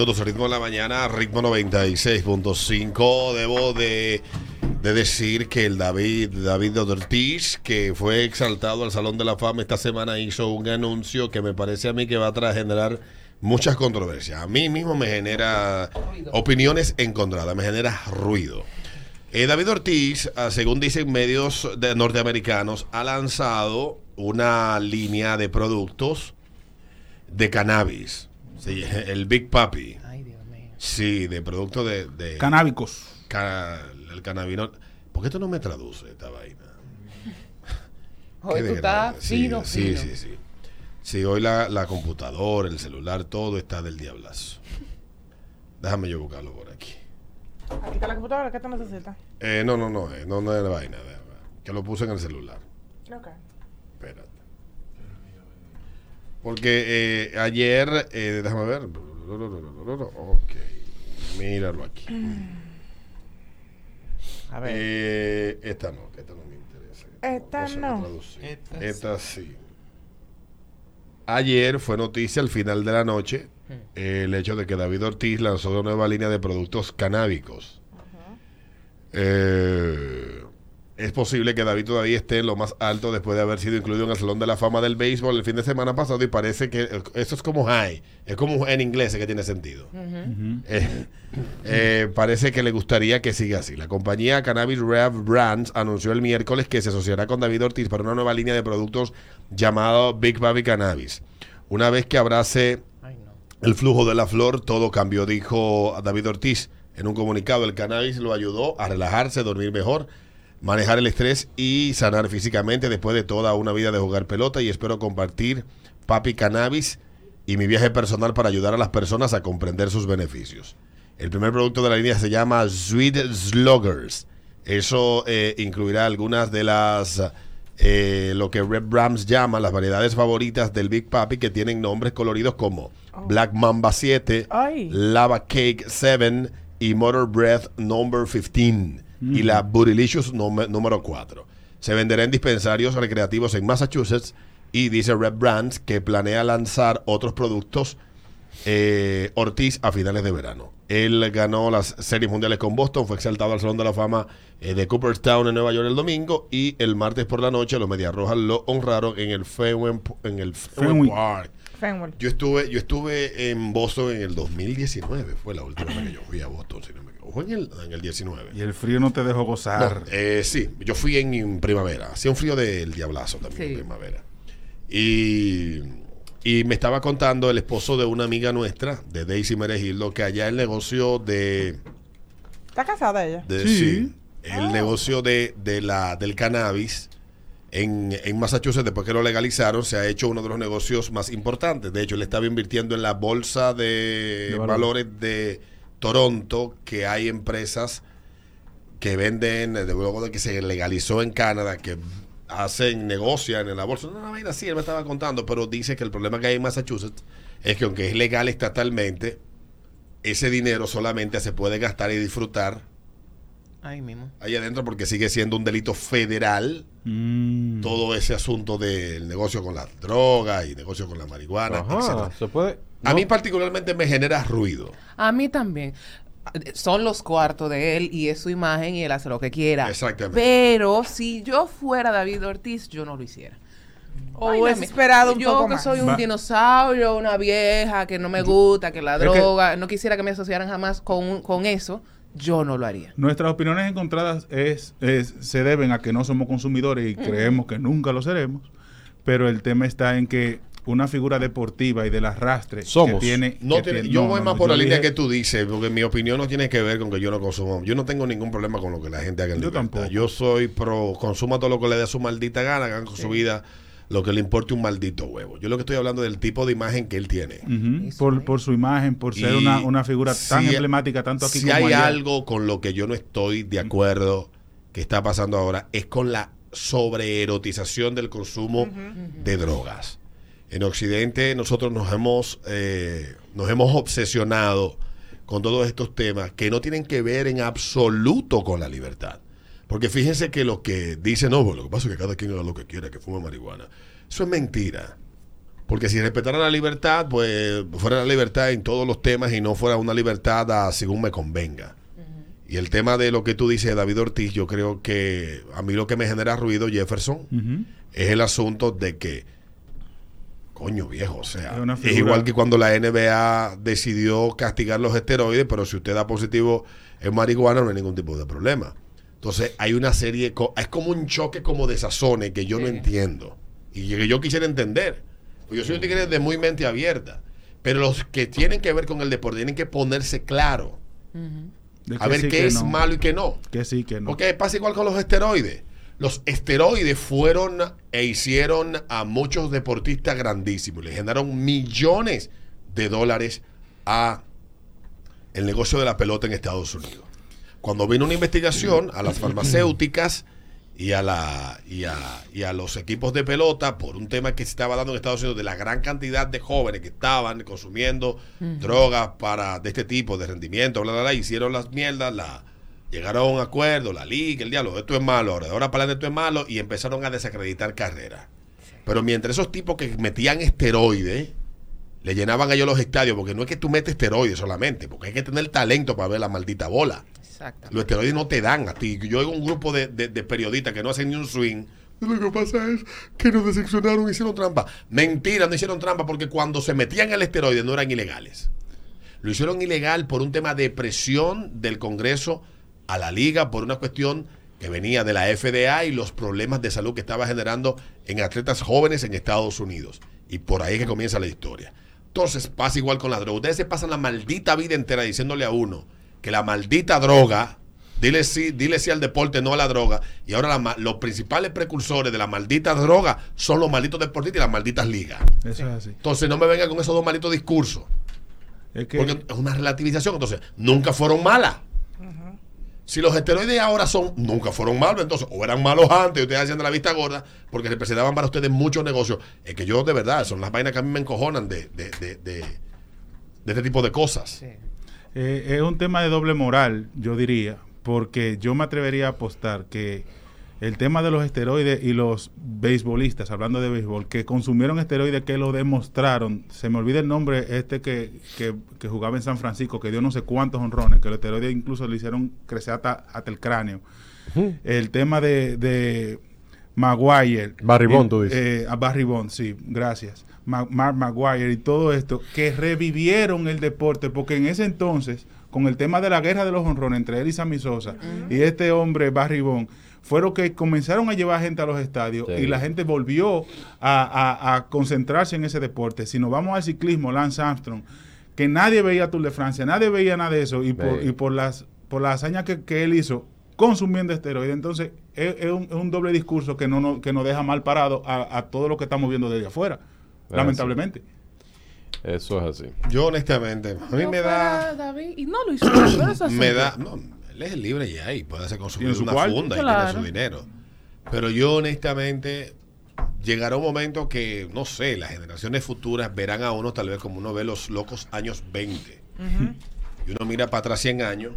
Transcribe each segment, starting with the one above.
minutos, ritmo de la mañana, ritmo 96.5. Debo de, de decir que el David, David Ortiz, que fue exaltado al Salón de la Fama esta semana, hizo un anuncio que me parece a mí que va a generar muchas controversias. A mí mismo me genera opiniones encontradas, me genera ruido. Eh, David Ortiz, ah, según dicen medios de norteamericanos, ha lanzado una línea de productos de cannabis. Sí, el Big Papi. Ay, Dios mío. Sí, de producto de... de Canábicos. ca- el cannabinol. ¿Por qué tú no me traduces esta vaina? Hoy Qué tú estás fino, sí, fino. Sí, sí, sí. Sí, hoy la, la computadora, el celular, todo está del diablazo. Déjame yo buscarlo por aquí. Aquí está la computadora, ¿qué te necesitas? Eh, no, no, no, eh, no, no es la vaina. déjame, Que lo puse en el celular. Ok. Espérate. Porque eh, ayer, eh, déjame ver. Ok, míralo aquí. A ver. Eh, esta no, esta no me interesa. Esta no. Esta Esta sí. Ayer fue noticia al final de la noche eh, el hecho de que David Ortiz lanzó una nueva línea de productos canábicos. Eh, es posible que David todavía esté en lo más alto después de haber sido incluido en el Salón de la Fama del Béisbol el fin de semana pasado y parece que eso es como high, es como en inglés que tiene sentido. Eh, eh, parece que le gustaría que siga así. La compañía Cannabis Rev Brands anunció el miércoles que se asociará con David Ortiz para una nueva línea de productos llamado Big Baby Cannabis. Una vez que abrace el flujo de la flor, todo cambió, dijo David Ortiz en un comunicado. El cannabis lo ayudó a relajarse, dormir mejor, manejar el estrés y sanar físicamente después de toda una vida de jugar pelota. Y espero compartir Papi Cannabis y mi viaje personal para ayudar a las personas a comprender sus beneficios. El primer producto de la línea se llama Sweet Sluggers. Eso eh, incluirá algunas de las, eh, lo que Red Brams llama las variedades favoritas del Big Papi que tienen nombres coloridos como Black Mamba 7, Ay. Lava Cake 7 y Motor Breath Number 15 y la Bootylicious num- número 4. Se venderá en dispensarios recreativos en Massachusetts y dice Red Brands que planea lanzar otros productos eh, Ortiz a finales de verano. Él ganó las series mundiales con Boston, fue exaltado al Salón de la Fama eh, de Cooperstown en Nueva York el domingo y el martes por la noche los Medias Rojas lo honraron en el Fenway, en el Fenway Fenway. Park. Fenway. Yo estuve, yo estuve en Boston en el 2019, fue la última vez que yo fui a Boston, si no me en el, en el 19. Y el frío no te dejó No, gozar. eh, sí, yo fui en, en primavera. Hacía un frío del diablazo también en primavera. Y, y me estaba contando el esposo de una amiga nuestra, de Daisy Merejildo, que allá el negocio de. ¿Está casada ella? de- Sí. sí, el negocio de, de la, del cannabis en, en Massachusetts, después que lo legalizaron, se ha hecho uno de los negocios más importantes. De hecho, él estaba invirtiendo en la bolsa de, De valores. valores de Toronto, que hay empresas que venden, de luego de que se legalizó en Canadá, que hacen, negocian en la bolsa. No, una vaina así, él me estaba contando, pero dice que el problema que hay en Massachusetts es que aunque es legal estatalmente, ese dinero solamente se puede gastar y disfrutar Ahí mismo. ahí adentro porque sigue siendo un delito federal Mm. todo ese asunto del negocio con las drogas y negocio con la marihuana, Ajá, etcétera. se puede. A mí particularmente me genera ruido. A mí también. Son los cuartos de él y es su imagen y él hace lo que quiera. Exactamente. Pero si yo fuera David Ortiz, yo no lo hiciera. O me- esperado un yo poco que más. soy un Va. dinosaurio, una vieja, que no me gusta, que la Es que- droga, no quisiera que me asociaran jamás con, con eso, yo no lo haría. Nuestras opiniones encontradas es, es- se deben a que no somos consumidores y creemos que nunca lo seremos. Pero el tema está en que una figura deportiva y del arrastre Somos. que tiene... No que tiene- tiene- yo no, voy más no, por la línea dije- que tú dices, porque mi opinión no tiene que ver con que yo no consumo. Yo no tengo ningún problema con lo que la gente haga en Yo libertad. tampoco. Yo soy pro, consuma todo lo que le dé su maldita gana, hagan con su vida lo que le importe un maldito huevo. Yo lo que estoy hablando del tipo de imagen que él tiene. Por, su imagen, por ser una, una figura tan si- emblemática tanto aquí si como hay allá. algo con lo que yo no estoy de acuerdo que está pasando ahora es con la sobreerotización del consumo de drogas. En Occidente nosotros nos hemos, eh, nos hemos obsesionado con todos estos temas que no tienen que ver en absoluto con la libertad. Porque fíjense que lo que dicen, no, lo que pasa es que cada quien haga lo que quiera, que fume marihuana. Eso es mentira. Porque si respetaran la libertad, pues fuera la libertad en todos los temas y no fuera una libertad a según me convenga. Y el tema de lo que tú dices, David Ortiz, yo creo que a mí lo que me genera ruido, Jefferson, es el asunto de que, coño viejo, o sea, Es igual que cuando la NBA decidió castigar los esteroides, pero si usted da positivo en marihuana no hay ningún tipo de problema. Entonces hay una serie, es como un choque como de sazones que yo no entiendo y que yo quisiera entender. Pues Yo soy un tigre de muy mente abierta, pero los que tienen que ver con el deporte tienen que ponerse claro, a ver sí, qué que es no. malo y qué no. Que sí, que no. Porque pasa igual con los esteroides. Los esteroides fueron e hicieron a muchos deportistas grandísimos. Le generaron millones de dólares a el negocio de la pelota en Estados Unidos. Cuando vino una investigación a las farmacéuticas y a, la, y, a, y a los equipos de pelota por un tema que se estaba dando en Estados Unidos de la gran cantidad de jóvenes que estaban consumiendo drogas para de este tipo de rendimiento, bla, bla, bla, hicieron las mierdas, la, llegaron a un acuerdo, la liga, el diálogo, esto es malo, ahora de ahora para esto es malo y empezaron a desacreditar carreras. Pero mientras esos tipos que metían esteroides, le llenaban a ellos los estadios, porque no es que tú metes esteroides solamente, porque hay que tener talento para ver la maldita bola. Los esteroides no te dan a ti. Yo oigo un grupo de, periodistas que no hacen ni un swing. Lo que pasa es que nos decepcionaron, hicieron trampa. Mentira, no hicieron trampa porque cuando se metían el esteroide no eran ilegales. Lo hicieron ilegal por un tema de presión del Congreso a la liga, por una cuestión que venía de la FDA y los problemas de salud que estaba generando en atletas jóvenes en Estados Unidos. Y por ahí es que comienza la historia. Entonces pasa igual con la droga. Ustedes se pasan la maldita vida entera diciéndole a uno que la maldita droga, dile sí, dile sí al deporte, no a la droga. Y ahora la los principales precursores de la maldita droga son los malditos deportistas y las malditas ligas. Eso es así. Entonces no me vengan con esos dos malditos discursos. Es que Porque es una relativización. Entonces, nunca fueron malas. Si los esteroides ahora son, nunca fueron malos, entonces, o eran malos antes, y ustedes hacían de la vista gorda, porque representaban para ustedes muchos negocios. Es que yo, de verdad, son las vainas que a mí me encojonan de, de, de, de- de este tipo de cosas. Sí. Eh, es un tema de doble moral, yo diría, porque yo me atrevería a apostar que el tema de los esteroides y los beisbolistas, hablando de béisbol, que consumieron esteroides que lo demostraron, se me olvida el nombre, este que, que, que jugaba en San Francisco, que dio no sé cuántos honrones, que los esteroides incluso le hicieron crecer hasta, hasta el cráneo. El tema de, de Maguire. Barry Bonds, tú dices. eh, a Barry Bonds, sí, gracias. Ma- Mark Maguire y todo esto, que revivieron el deporte, porque en ese entonces, con el tema de la guerra de los honrones entre él y Sammy Sosa y este hombre Barry Bonds, fueron que comenzaron a llevar gente a los estadios Sí. y la gente volvió a, a- a concentrarse en ese deporte. Si nos vamos al ciclismo, Lance Armstrong, que nadie veía Tour de Francia, nadie veía nada de eso, y por, Sí. y por las por la hazaña que, que él hizo consumiendo esteroides. Entonces, es, es un, es un doble discurso que no, no- que nos deja mal parado a, a todo lo que estamos viendo desde afuera, lamentablemente. Eso es así. Yo, honestamente, a mí No me da. David, y no lo hizo, Me da. No, él es libre ya y puede hacer consumir su una funda y Claro. tiene su dinero. Pero yo, honestamente, llegará un momento que, no sé, las generaciones futuras verán a uno tal vez como uno ve los locos años 20. Y uno mira para atrás 100 años,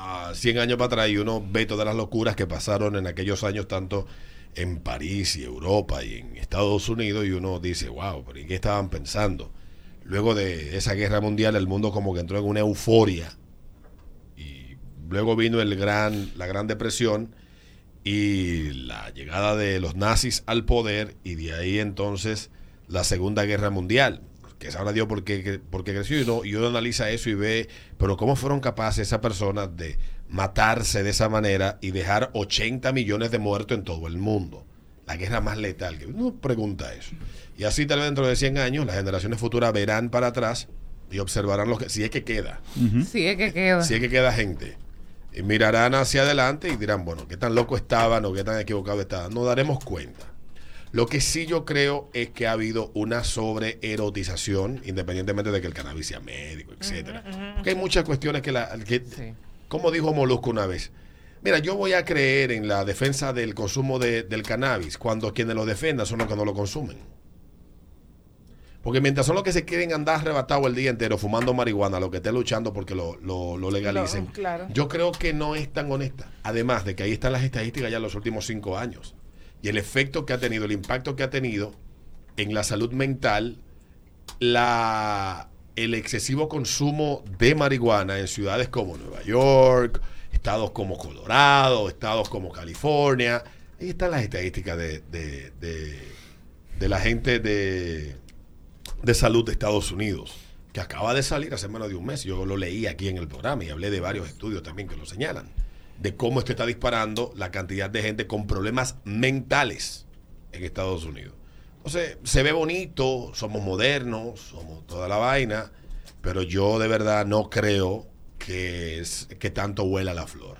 a 100 años para atrás, y uno ve todas las locuras que pasaron en aquellos años, tanto en París y Europa y en Estados Unidos, y uno dice, wow, pero ¿en qué estaban pensando? Luego de esa guerra mundial, el mundo como que entró en una euforia. Y luego vino el gran, la Gran Depresión y la llegada de los nazis al poder, y de ahí entonces la Segunda Guerra Mundial que sabrá Dios por qué, por qué creció y uno, y uno analiza eso y ve, pero cómo fueron capaces esas personas de matarse de esa manera y dejar 80 millones de muertos en todo el mundo. La guerra más letal, que uno pregunta eso. Y así tal vez dentro de 100 años las generaciones futuras verán para atrás y observarán lo que, si es que queda. Sí, es que queda. si es que queda gente. Y mirarán hacia adelante y dirán, bueno, qué tan loco estaban o qué tan equivocado estaban. Nos daremos cuenta. Lo que sí yo creo es que ha habido una sobreerotización, independientemente de que el cannabis sea médico, etcétera. Porque hay muchas cuestiones que, la, que Sí. como dijo Molusco una vez, mira, yo voy a creer en la defensa del consumo de- del cannabis cuando quienes lo defendan son los que no lo consumen. Porque mientras son los que se quieren andar arrebatados el día entero fumando marihuana, los que estén luchando porque lo, lo- lo legalicen, Lo- claro. yo creo que no es tan honesta. Además de que ahí están las estadísticas ya en los últimos cinco años. Y el efecto que ha tenido, el impacto que ha tenido en la salud mental la, el excesivo consumo de marihuana en ciudades como Nueva York, estados como Colorado, estados como California. Ahí están las estadísticas de, de- de- de la gente de, de salud de Estados Unidos, que acaba de salir hace menos de un mes. Yo lo leí aquí en el programa y hablé de varios estudios también que lo señalan, de cómo esto está disparando la cantidad de gente con problemas mentales en Estados Unidos. Entonces, se ve bonito, somos modernos, somos toda la vaina, pero yo de verdad no creo que, es, que tanto huela la flor.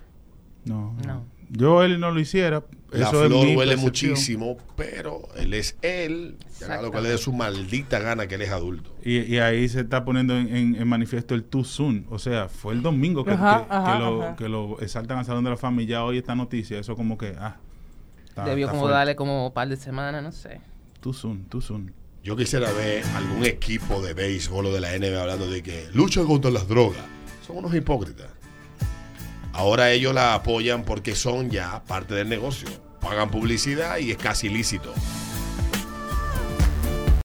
No, No. Yo él no lo hiciera. La Eso es flor mi huele percepción. muchísimo, pero él es él, haga lo que le dé su maldita gana que él es adulto. Y, y ahí se está poniendo en, en- en manifiesto el too soon. O sea, fue el domingo que, Ajá, que- ajá, que lo, ajá. que lo exaltan al Salón de la Fama y ya hoy esta noticia. Eso como que, ah. está- Debió está como fuerte. darle como un par de semanas, no sé. Too soon, too soon. Yo quisiera ver algún equipo de béisbol o de la NBA hablando de que lucha contra las drogas. Son unos hipócritas. Ahora ellos la apoyan porque son ya parte del negocio. Pagan publicidad y es casi ilícito.